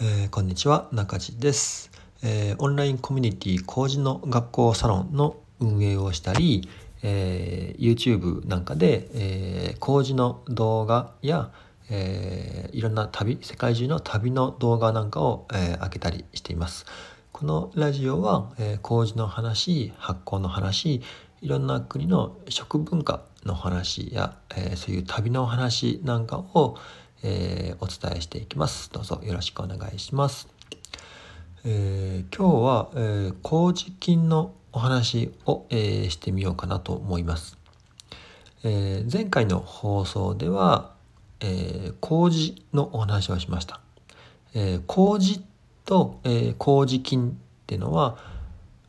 えーこんにちは中地です、えーオンラインコミュニティ工事の学校サロンの運営をしたり、えー YouTube なんかで、えー工事の動画や、えーいろんな旅世界中の旅の動画なんかを、えー上げたりしています。このラジオは、えー工事の話発酵の話いろんな国の食文化の話や、えーそういう旅の話なんかを、えーお伝えしていきます。どうぞよろしくお願いします、えー今日は、えー麹菌のお話を、えーしてみようかなと思います、えー前回の放送では、えー麹のお話をしました、えー麹と、えー麹菌っていうのは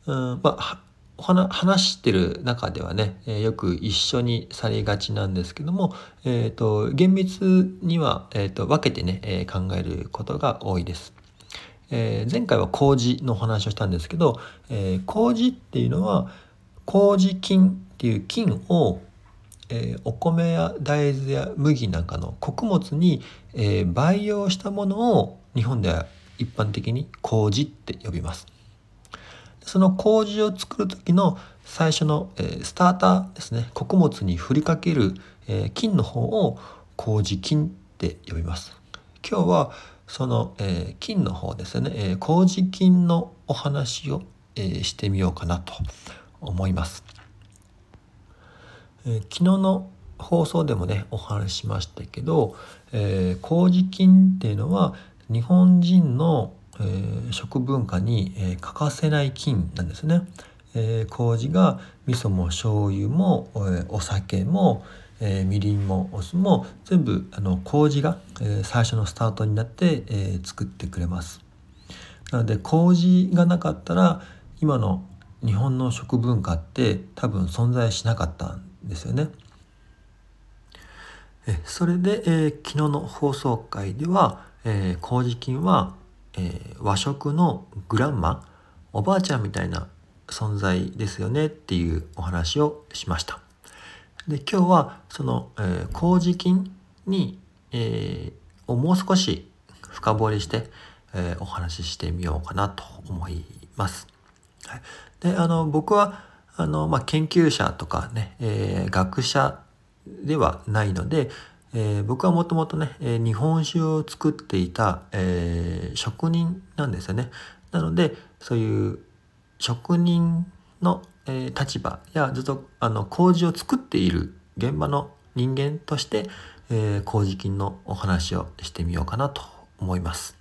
うんまあ話してる中ではね、えよく一緒にされがちなんですけども、えー、と厳密には、えー、と分けてね、え考えることが多いです。えー前回は麹のお話をしたんですけど、えー麹っていうのは麹菌っていう菌を、えーお米や大豆や麦なんかの穀物に、え培養したものを日本では一般的に麹って呼びます。その麹を作る時の最初の、えースターターですね。穀物に振りかける、えー菌の方を麹菌って呼びます。今日はその、えー菌の方ですね、えー麹菌のお話を、えーしてみようかなと思います、えー昨日の放送でもねお話ししましたけど、えー麹菌っていうのは日本人の、えー食文化に、えー欠かせない菌なんですね。えー麹が味噌も醤油も、えーお酒も、えーみりんもお酢も全部あの麹が、えー最初のスタートになって、えー作ってくれます。なので麹がなかったら今の日本の食文化って多分存在しなかったんですよね。えそれで、えー昨日の放送回では、えー麹菌は、えー和食のグランマおばあちゃんみたいな存在ですよねっていうお話をしました。で今日はその、えー麹菌に、えーをもう少し深掘りして、えーお話ししてみようかなと思います。はい、であの僕はあの、まあ、研究者とかね、えー学者ではないので、えー僕はもともとね、えー日本酒を作っていた、えー職人なんですよね。なのでそういう職人の、えー立場やずっとあの麹を作っている現場の人間として、えー麹菌のお話をしてみようかなと思います。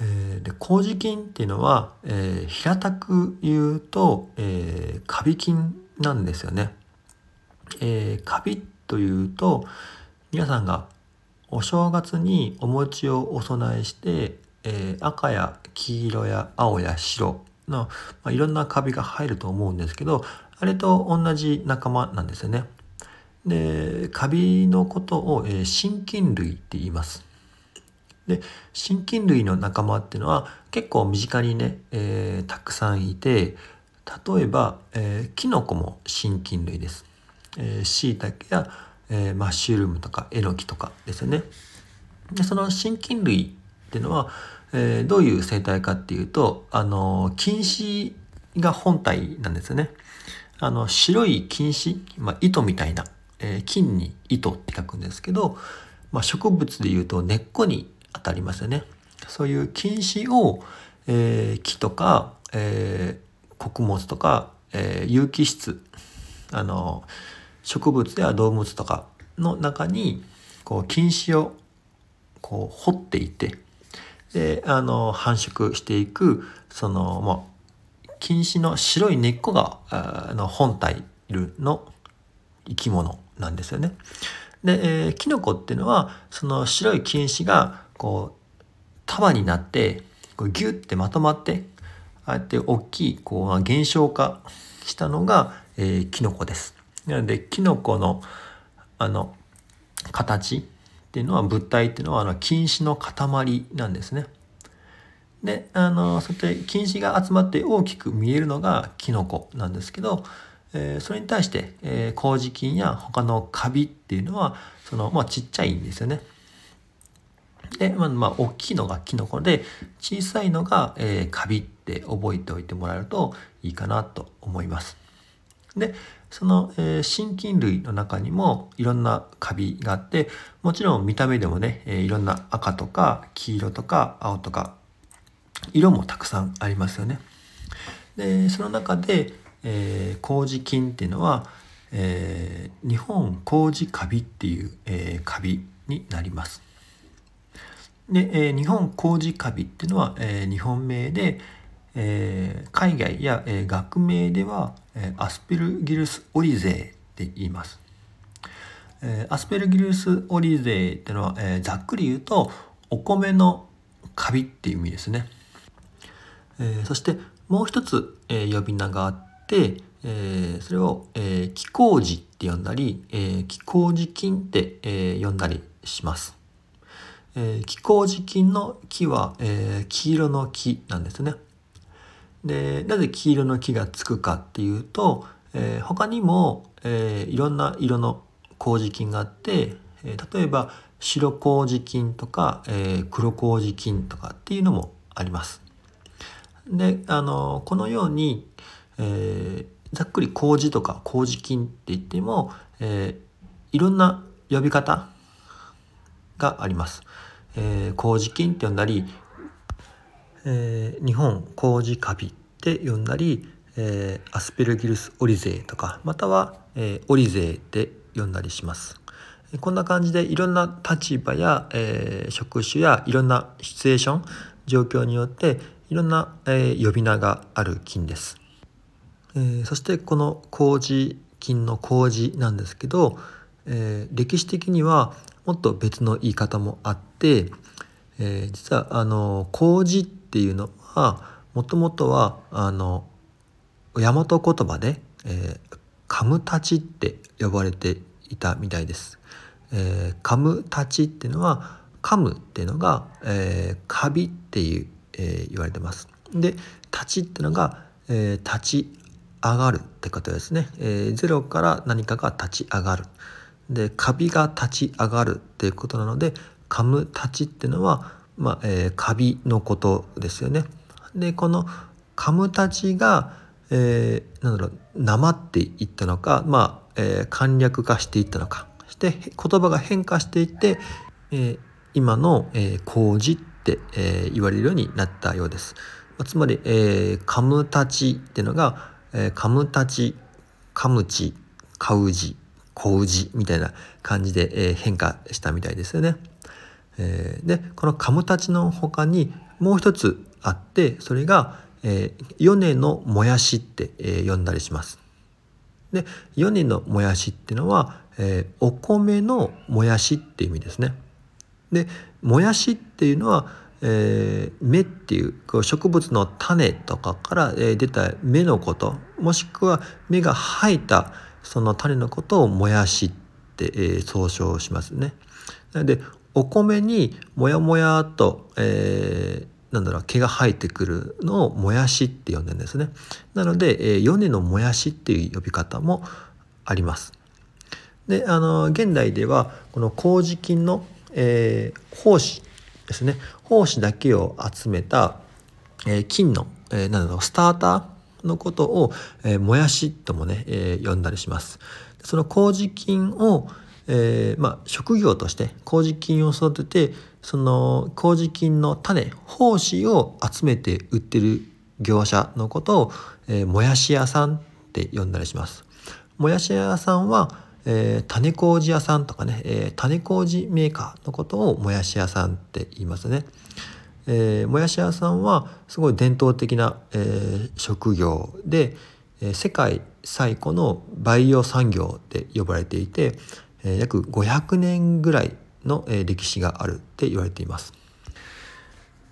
えーで麹菌っていうのは、えー平たく言うと、えーカビ菌なんですよね。えーカビというと皆さんがお正月にお餅をお供えして、えー赤や黄色や青や白の、まあ、いろんなカビが入ると思うんですけどあれと同じ仲間なんですよね。でカビのことを、えー真菌類って言います。で真菌類の仲間っていうのは結構身近にね、えーたくさんいて例えば、えーキノコも真菌類です。えー、椎茸や、えーマッシュルームとかえのきとかですよね。でその真菌類っていうのは、えーどういう生態かっていうとあの菌糸が本体なんですよね。あの白い菌糸、まあ、糸みたいな、えー菌に糸って書くんですけど、まあ、植物でいうと根っこに当たりますよね。そういう菌糸を、えー木とか、えー穀物とか、え有機質あの植物や動物とかの中にこう菌糸をこう掘っていてであの繁殖していくそのもう菌糸の白い根っこがあの本体の生き物なんですよね。で、えーキノコっていうのはその白い菌糸がこう束になってこうギュッてまとまってああやって大きいこうまあ減少化したのが、えーキノコです。なのでキノコのあの形っていうのは物体っていうのはあの菌糸の塊なんですね。であのそうやって菌糸が集まって大きく見えるのがキノコなんですけど、えーそれに対して、えー麹菌や他のカビっていうのはその、まあ、ちっちゃいんですよね。で、まあ、まあ、大きいのがキノコで、小さいのが、えー、カビって覚えておいてもらえるといいかなと思います。で、その、えー、真菌類の中にもいろんなカビがあって、もちろん見た目でもね、えー、いろんな赤とか黄色とか青とか、色もたくさんありますよね。で、その中で、えー、麹菌っていうのは、えー、日本麹カビっていう、えー、カビになります。で、えー、日本麹カビっていうのは、えー、日本名で、えー、海外や、えー、学名では、えー、アスペルギルスオリゼーって言います。えー、アスペルギルスオリゼーってのは、えー、ざっくり言うとお米のカビっていう意味ですね。えー、そしてもう一つ、えー、呼び名があって、えー、それを、えー、気麹って呼んだり、えー、気麹菌って、えー、呼んだりします。えー、気麹菌の木は、えー、黄色の木なんですね。でなぜ黄色の木がつくかっていうと、えー、他にも、えー、いろんな色の麹菌があって、えー、例えば白麹菌とか、えー、黒麹菌とかっていうのもあります。であのこのように、えー、ざっくり麹とか麹菌って言っても、えー、いろんな呼び方があります。えー、麹菌って呼んだりえー、日本麹カビって呼んだり、えー、アスペルギルスオリゼーとかまたは、えー、オリゼーって呼んだりします。こんな感じでいろんな立場や、えー、職種やいろんなシチュエーション状況によっていろんな、え、呼び名がある菌です。え、そしてこの麹菌の麹なんですけど、え、歴史的にはもっと別の言い方もあって、え、実はあの麹ってっていうのはもともとはあの大和言葉で「えー、カムタチ」って呼ばれていたみたいです。えー、カムタチっていうのはカムっていうのが、えー、カビっていう、えー、言われてます。で立ちっていうのが、えー、立ち上がるってことですね、えー、ゼロから何かが立ち上がる。でカビが立ち上がるっていうことなのでカム立ちっていうのはまあえー、カビのことですよね。でこのカムたちが、えー、なんだろうなまっていったのか、まあえー、簡略化していったのかそして言葉が変化していって、えー、今の、えー、麹って、えー、言われるようになったようです。つまり、えー、カムたちっていうのが、えー、カムたちカムチカウジコウジみたいな感じで、えー、変化したみたいですよね。えー、でこのカムタチの他にもう一つあってそれが、えー、のもやしって、えー、呼んだりします。で米のもやしっていうのは、えー、お米のもやしっていう意味ですね。でもやしっていうのは、えー、芽っていうこう植物の種とかから、えー、出た芽のこともしくは芽が生えたその種のことをもやしって、えー、総称しますね。なのでお米にもやもやと、えー、なんだろう毛が生えてくるのをもやしって呼んでるんですね。なので、えー、米のもやしっていう呼び方もあります。であの現代ではこの麹菌の、えー、胞子ですね胞子だけを集めた、えー、菌の、えー、なんだろうスターターのことを、えー、もやしともね、えー、呼んだりします。その麹菌を、えー、まあ、職業として麹菌を育ててその麹菌の種胞子を集めて売ってる業者のことを、えー、もやし屋さんって呼んだりします。もやし屋さんは、えー、種麹屋さんとかね、えー、種麹メーカーのことをもやし屋さんって言いますね。えー、もやし屋さんはすごい伝統的な、えー、職業で、えー、世界最古のバイオ産業って呼ばれていて、え約500年ぐらいの、え歴史があるって言われています。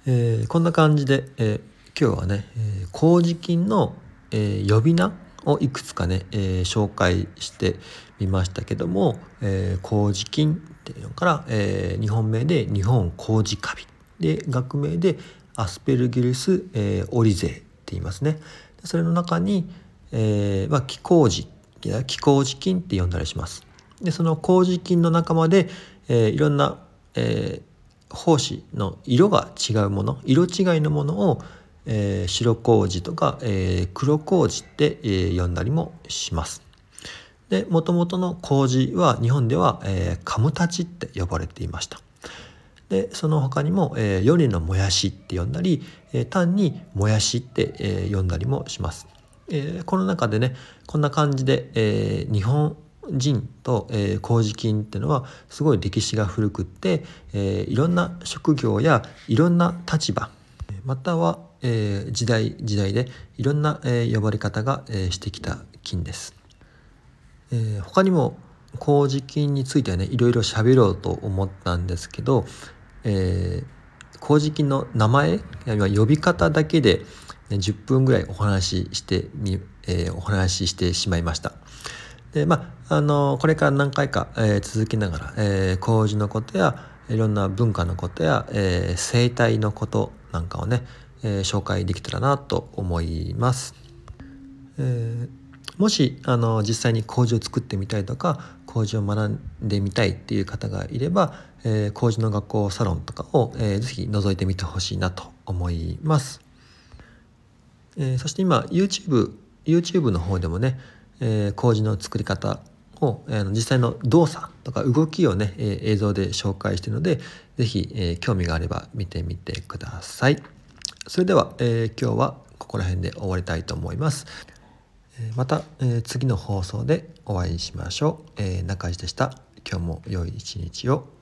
えー、こんな感じで、えー、今日はね、えー、麹菌の、え呼び名をいくつかね、え紹介してみましたけども、え麹菌っていうのから、え日本名で日本麹カビで学名でアスペルギルス、えオリゼって言いますね。それの中に、えーまあ、気麹気麹菌って呼んだりします。でその麹菌の仲間で、えー、いろんな、えー、胞子の色が違うもの色違いのものを、えー、白麹とか、えー、黒麹って、えー、呼んだりもします。で元々の麹は日本では、えー、カムタチって呼ばれていました。でその他にも、えー、夜のもやしって呼んだり、えー、単にもやしって、えー、呼んだりもします。えー、この中でねこんな感じで、えー、日本人と、えー、麹菌っていうのはすごい歴史が古くって、えー、いろんな職業やいろんな立場または、えー、時代時代でいろんな、えー、呼ばれ方が、えー、してきた菌です。えー、他にも麹菌についてはねいろいろ喋ろうと思ったんですけど、えー、麹菌の名前や呼び方だけで、ね、10分ぐらいお話ししてみ、えー、お話ししてしまいました。でまああのこれから何回か、えー、続きながら、えー、麹のことやいろんな文化のことや、えー、生態のことなんかをね、えー、紹介できたらなと思います。えー、もしあの実際に麹を作ってみたいとか麹を学んでみたいっていう方がいれば、えー、麹の学校サロンとかを、えー、ぜひ覗いてみてほしいなと思います。えー、そして今 YouTube, YouTube の方でもねえー、麹の作り方を、えー、実際の動作とか動きをね、えー、映像で紹介しているので是非、えー、興味があれば見てみてください。それでは、えー、今日はここら辺で終わりたいと思います。また、えー、次の放送でお会いしましょう。えー、中地でした。今日も良い一日を。